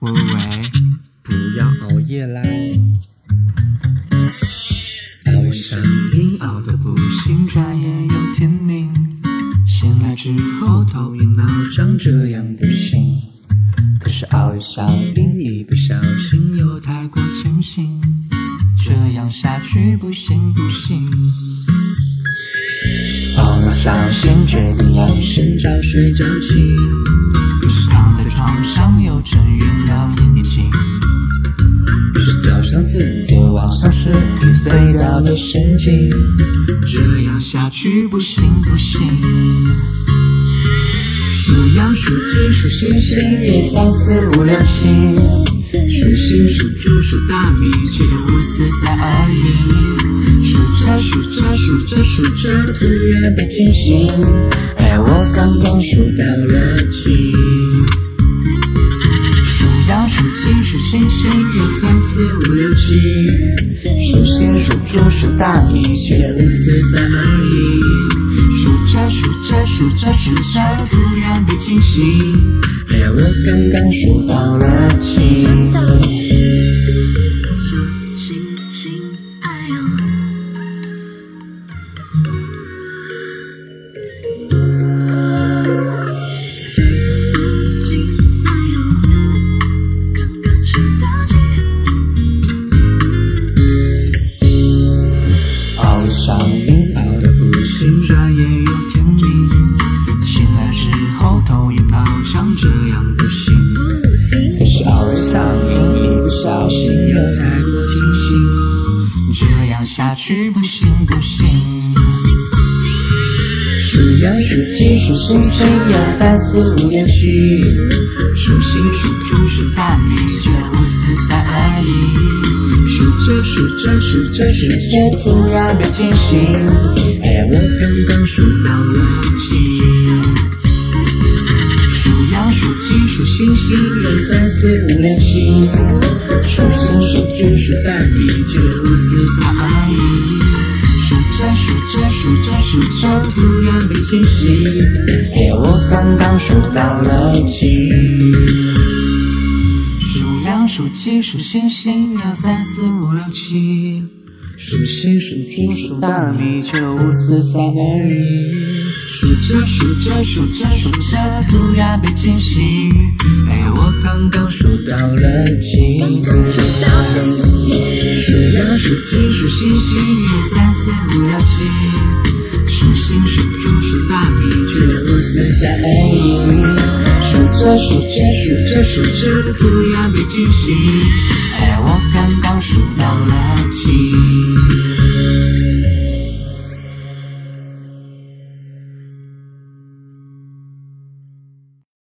喂喂，不要熬夜啦！熬夜上瘾，熬得不行，转眼又天明。醒来之后头晕脑胀，这样不行。可是熬夜上瘾，一不小心又太过清醒，这样下去不行不行。熬到伤心，决定要先早睡早起。可是躺在床上又睁晕了眼睛。于是早上自己往上是一碎掉的神经，这样下去不行不行。数羊数鸡数星星，一三四五六七。数星数猪数大米，七六五四三二一。数着数着数着数着，突然被惊醒，哎，我刚刚数到了七。数羊数鸡数星星，一三四五六七。数星数猪数大米，七六五四三二一。数着数着数着数着，突然被惊醒，哎呀，我刚刚数到了七。小心又太过清醒，这样下去不行不行。数羊数鸡数星星，一二三四五六七。数星数猪数大米，九五四三二一。数着数着数着数着，突然被惊醒，哎，我刚刚数到了七。数星星，一二三四五六七。数星数猪数大米，九五四三二一。数着数着数着数着，突然被惊醒，哎，我刚刚数到了七。数羊数鸡数星星，一二三四五六七。数星数猪数大米，九五四三二一。数着数着数着数着，突然被惊醒，哎，我刚刚数到了七。数羊数鸡数星星，一二三四五六七。数星数猪数大米，九五四三二一。数着数着数着数着，突然被惊醒，哎，我刚刚数到了几。